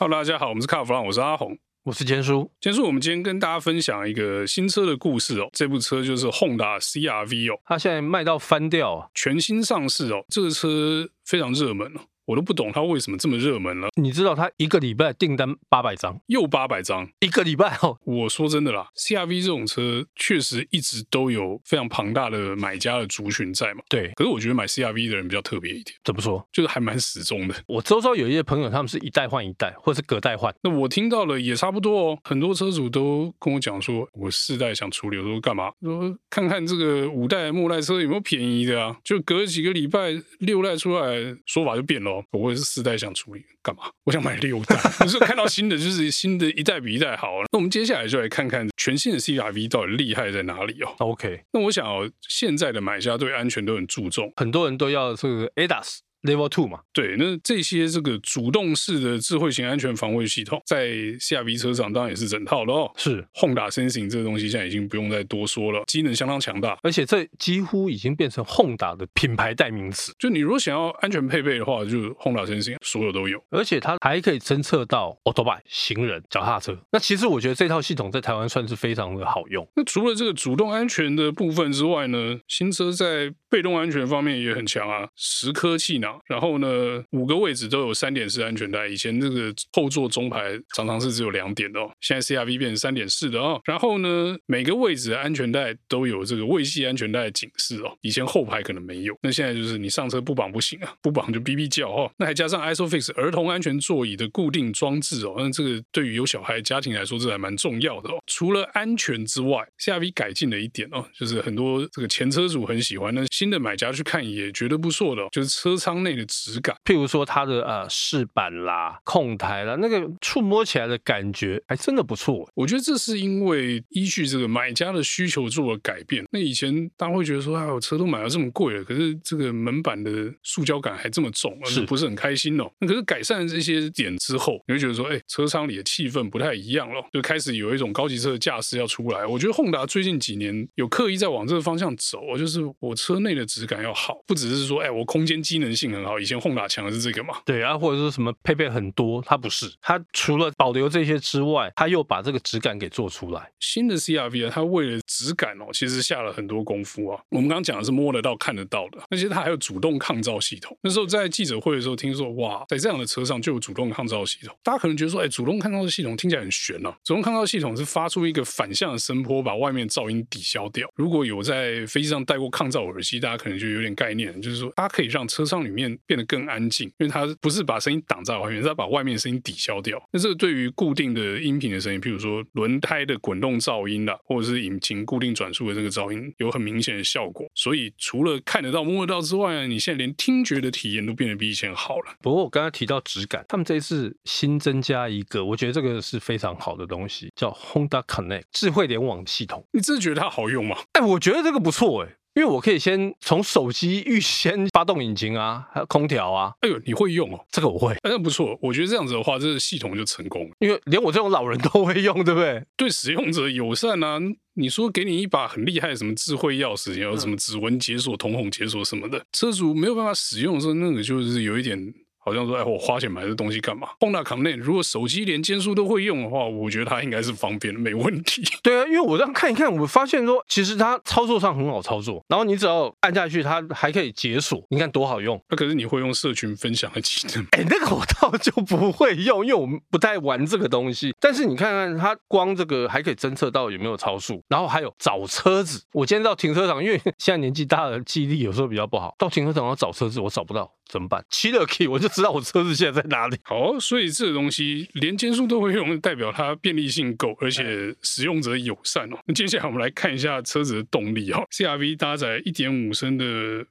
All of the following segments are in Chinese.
Hello，大家好，我们是卡弗朗，我是阿红，我是坚叔。坚叔，我们今天跟大家分享一个新车的故事哦。这部车就是 Honda CR-V 哦，它现在卖到翻掉啊，全新上市哦。这个车非常热门哦。我都不懂它为什么这么热门了。你知道它一个礼拜订单八百张，又八百张，一个礼拜哦。我说真的啦，CR-V 这种车确实一直都有非常庞大的买家的族群在嘛。对，可是我觉得买 CR-V 的人比较特别一点。怎么说？就是还蛮死忠的。我周遭有一些朋友，他们是一代换一代，或是隔代换。那我听到了也差不多哦。很多车主都跟我讲说，我四代想处理，我说干嘛？说看看这个五代末代车有没有便宜的啊？就隔几个礼拜六代出来，说法就变了。我也是四代。想处理干嘛？我想买六代，可是看到新的就是新的一代比一代好。那我们接下来就来看看全新的 CR-V 到底厉害在哪里哦。OK，那我想哦，现在的买家对安全都很注重，很多人都要这个 ADAS。Level Two 嘛，对，那这些这个主动式的智慧型安全防卫系统，在 CR-V 车上当然也是整套的哦。是，Honda Sensing 这个东西现在已经不用再多说了，机能相当强大，而且这几乎已经变成 Honda 的品牌代名词。就你如果想要安全配备的话，就 Honda Sensing 所有都有，而且它还可以侦测到 Autobike 行人、脚踏车。那其实我觉得这套系统在台湾算是非常的好用。那除了这个主动安全的部分之外呢，新车在被动安全方面也很强啊，十颗气囊，然后呢。五个位置都有三点式安全带，以前这个后座中排常常是只有两点的哦，现在 CR-V 变成三点式的哦。然后呢，每个位置的安全带都有这个未系安全带警示哦，以前后排可能没有，那现在就是你上车不绑不行啊，不绑就哔哔叫哦。那还加上 ISOFIX 儿童安全座椅的固定装置哦，那这个对于有小孩家庭来说，这还蛮重要的哦。除了安全之外，CR-V 改进了一点哦，就是很多这个前车主很喜欢，那新的买家去看也觉得不错的，就是车舱内的质感。譬如说它的呃饰板啦、控台啦，那个触摸起来的感觉还真的不错。我觉得这是因为依据这个买家的需求做了改变。那以前大家会觉得说，哎，我车都买了这么贵了，可是这个门板的塑胶感还这么重，是不是很开心哦？那可是改善了这些点之后，你会觉得说，哎，车舱里的气氛不太一样了，就开始有一种高级车的架势要出来。我觉得 Honda 最近几年有刻意在往这个方向走，就是我车内的质感要好，不只是说，哎，我空间机能性很好。以前 Honda 强的是。这个嘛，对啊，或者是什么配备很多，它不是，它除了保留这些之外，它又把这个质感给做出来。新的 CR-V 啊，它为了质感哦，其实下了很多功夫啊。我们刚刚讲的是摸得到、看得到的，而且它还有主动抗噪系统。那时候在记者会的时候，听说哇，在这样的车上就有主动抗噪系统，大家可能觉得说，哎，主动抗噪系统听起来很悬哦。主动抗噪系统是发出一个反向的声波，把外面噪音抵消掉。如果有在飞机上戴过抗噪耳机，大家可能就有点概念，就是说它可以让车上里面变得更安静，因为它不是。把声音挡在外面，是它把外面的声音抵消掉。那这个对于固定的音频的声音，譬如说轮胎的滚动噪音啦，或者是引擎固定转速的这个噪音，有很明显的效果。所以除了看得到、摸得到之外呢，你现在连听觉的体验都变得比以前好了。不过我刚才提到质感，他们这一次新增加一个，我觉得这个是非常好的东西，叫 Honda Connect 智慧联网系统。你真的觉得它好用吗？哎，我觉得这个不错哎。因为我可以先从手机预先发动引擎啊，还有空调啊。哎呦，你会用哦？这个我会，那不错。我觉得这样子的话，这个系统就成功了。因为连我这种老人都会用，对不对？对使用者友善啊。你说给你一把很厉害的什么智慧钥匙，有什么指纹解锁、瞳孔解锁什么的，车主没有办法使用的时候，那个就是有一点。好像说，哎，我花钱买这东西干嘛？Honda Connect 如果手机连兼速都会用的话，我觉得它应该是方便的，没问题。对啊，因为我这样看一看，我发现说，其实它操作上很好操作，然后你只要按下去，它还可以解锁，你看多好用。那可是你会用社群分享的技能？哎，那个我倒就不会用，因为我们不太玩这个东西。但是你看看它，光这个还可以侦测到有没有超速，然后还有找车子。我今天到停车场，因为现在年纪大了，记忆力有时候比较不好，到停车场要找车子，我找不到。怎么办？骑了 key 我就知道我车子现在在哪里。好，所以这个东西连兼速都会用，代表它便利性够，而且使用者友善哦。那接下来我们来看一下车子的动力哦。CR-V 搭载1.5升的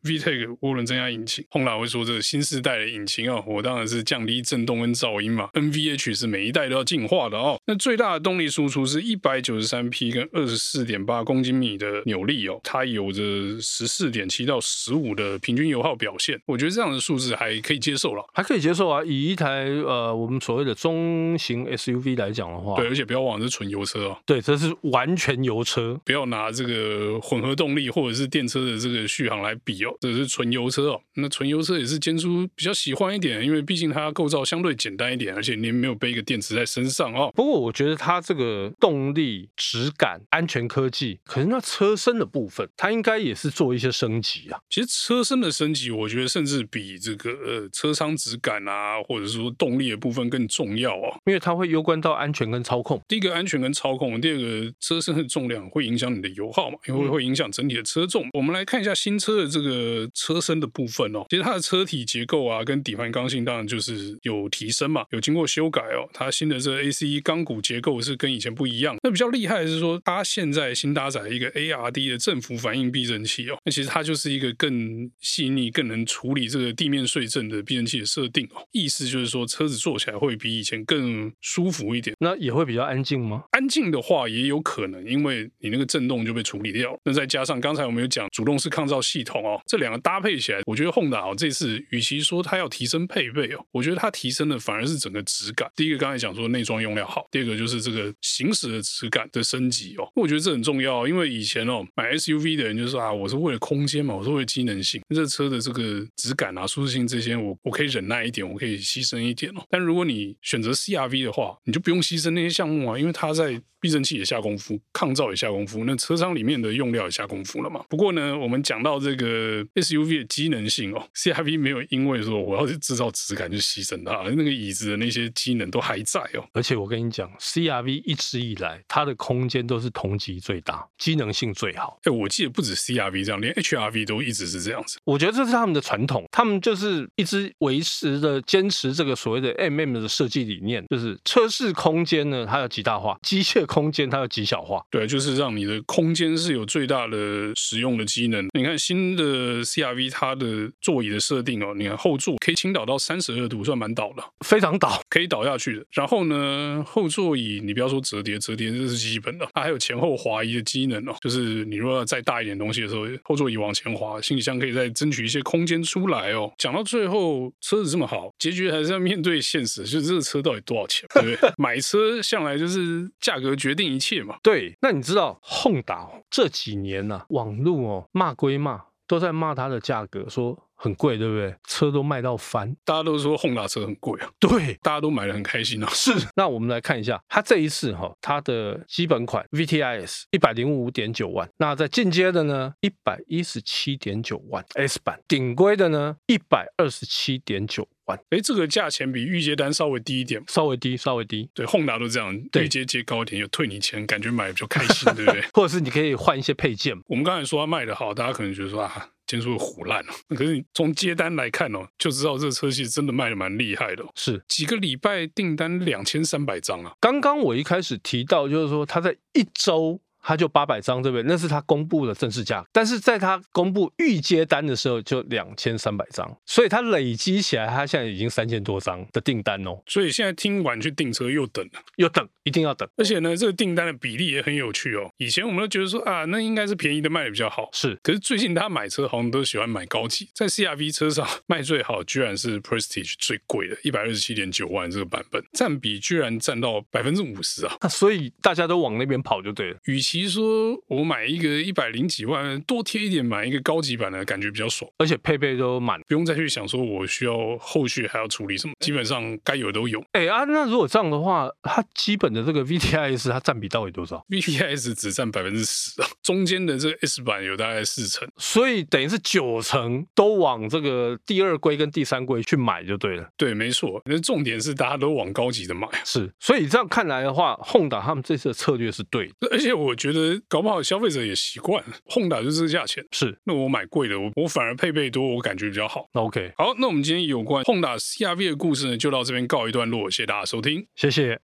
VTEC 涡轮增压引擎，Honda 会说这个新世代的引擎啊，我当然是降低震动跟噪音嘛。NVH 是每一代都要进化的哦。那最大的动力输出是193匹跟24.8公斤米的扭力哦，它有着14.7到15的平均油耗表现，我觉得这样的。数字还可以接受了，还可以接受啊。以一台呃我们所谓的中型 SUV 来讲的话，对，而且不要忘了是纯油车哦。对，这是完全油车，不要拿这个混合动力或者是电车的这个续航来比哦，这是纯油车哦。那纯油车也是坚叔比较喜欢一点，因为毕竟它构造相对简单一点，而且你没有背一个电池在身上哦。不过我觉得它这个动力、质感、安全科技，可是那车身的部分，它应该也是做一些升级啊。其实车身的升级，我觉得甚至比这个呃车舱质感啊，或者是说动力的部分更重要哦，因为它会攸关到安全跟操控。第一个安全跟操控，第二个车身的重量会影响你的油耗嘛，因为会影响整体的车重。嗯、我们来看一下新车的这个车身的部分哦，其实它的车体结构啊，跟底盘刚性当然就是有提升嘛，有经过修改哦。它新的这个 ACE 钢骨结构是跟以前不一样。那比较厉害的是说，它现在新搭载一个 ARD 的振幅反应避震器哦，那其实它就是一个更细腻、更能处理这个地面碎震的避震器的设定哦。意思就是说，车子坐起来会比以前更舒服一点。那也会比较安静吗？安静的话也有可能，因为你那个震动就被处理掉了。那再加上刚才我们有讲主动式抗噪系统哦，这两个搭配起来，我觉得 Honda 哦这次与其说它要提升配备哦，我觉得它提升的反而是整个质感。第一个刚才讲说内装用料好，第二个就是这个行驶的质感的升级哦，我觉得这很重要，因为以前哦买 SUV 的人就说啊，我是为了空间嘛，我是为了机能性，这车的这个质感啊、舒适性这些，我我可以忍耐一点，我可以牺牲一点哦。但如果你选择 CRV 的话，你就不用牺牲那些项目啊，因为它在。避震器也下功夫，抗噪也下功夫，那车舱里面的用料也下功夫了嘛？不过呢，我们讲到这个 SUV 的机能性哦，CRV 没有因为说我要去制造质感就牺牲它，那个椅子的那些机能都还在哦。而且我跟你讲，CRV 一直以来它的空间都是同级最大，机能性最好。哎，我记得不止 CRV 这样，连 HRV 都一直是这样子。我觉得这是他们的传统，他们就是一直维持的坚持这个所谓的 MM 的设计理念，就是车室空间呢，它要极大化，机械。空间它要极小化，对，就是让你的空间是有最大的使用的机能。你看新的 CRV 它的座椅的设定哦，你看后座可以倾倒到三十二度，算蛮倒的，非常倒，可以倒下去的。然后呢，后座椅你不要说折叠，折叠这是基本的，它还有前后滑移的机能哦，就是你如果要再大一点东西的时候，后座椅往前滑，行李箱可以再争取一些空间出来哦。讲到最后，车子这么好，结局还是要面对现实，就是这个车到底多少钱，对不对？买车向来就是价格。决定一切嘛？对，那你知道 Honda 这几年呢、啊，网络哦骂归骂，都在骂它的价格，说很贵，对不对？车都卖到翻，大家都说 Honda 车很贵啊。对，大家都买的很开心啊。是，那我们来看一下，它这一次哈、哦，它的基本款 VTIS 一百零五点九万，那在进阶的呢，一百一十七点九万 S 版，顶规的呢，一百二十七点九。哎，这个价钱比预接单稍微低一点，稍微低，稍微低。对，Honda 都这样，预接接高一点，有退你钱，感觉买的比较开心，对不对？或者是你可以换一些配件。我们刚才说它卖的好，大家可能觉得说啊，坚叔唬烂了。可是你从接单来看哦，就知道这个车系真的卖的蛮厉害的。是几个礼拜订单两千三百张啊。刚刚我一开始提到，就是说它在一周。它就八百张，对不对？那是他公布的正式价，但是在他公布预接单的时候就两千三百张，所以它累积起来，它现在已经三千多张的订单哦。所以现在听完去订车又等了，又等，一定要等。而且呢，这个订单的比例也很有趣哦。以前我们都觉得说啊，那应该是便宜的卖的比较好，是。可是最近大家买车好像都喜欢买高级，在 CRV 车上 卖最好，居然是 Prestige 最贵的，一百二十七点九万这个版本，占比居然占到百分之五十啊。那所以大家都往那边跑就对了。与其说我买一个一百零几万，多贴一点买一个高级版的感觉比较爽，而且配备都满，不用再去想说我需要后续还要处理什么，基本上该有的都有。哎啊，那如果这样的话，它基本的这个 VTIS 它占比到底多少？VTIS 只占百分之十啊，中间的这个 S 版有大概四成，所以等于是九成都往这个第二规跟第三规去买就对了。对，没错。那重点是大家都往高级的买，是。所以这样看来的话，Honda 他们这次的策略是对的，而且我觉得搞不好。消费者也习惯了，Honda 就是这个价钱，是。那我买贵的，我我反而配备多，我感觉比较好。那 OK，好，那我们今天有关 Honda CRV 的故事呢，就到这边告一段落，谢谢大家收听，谢谢。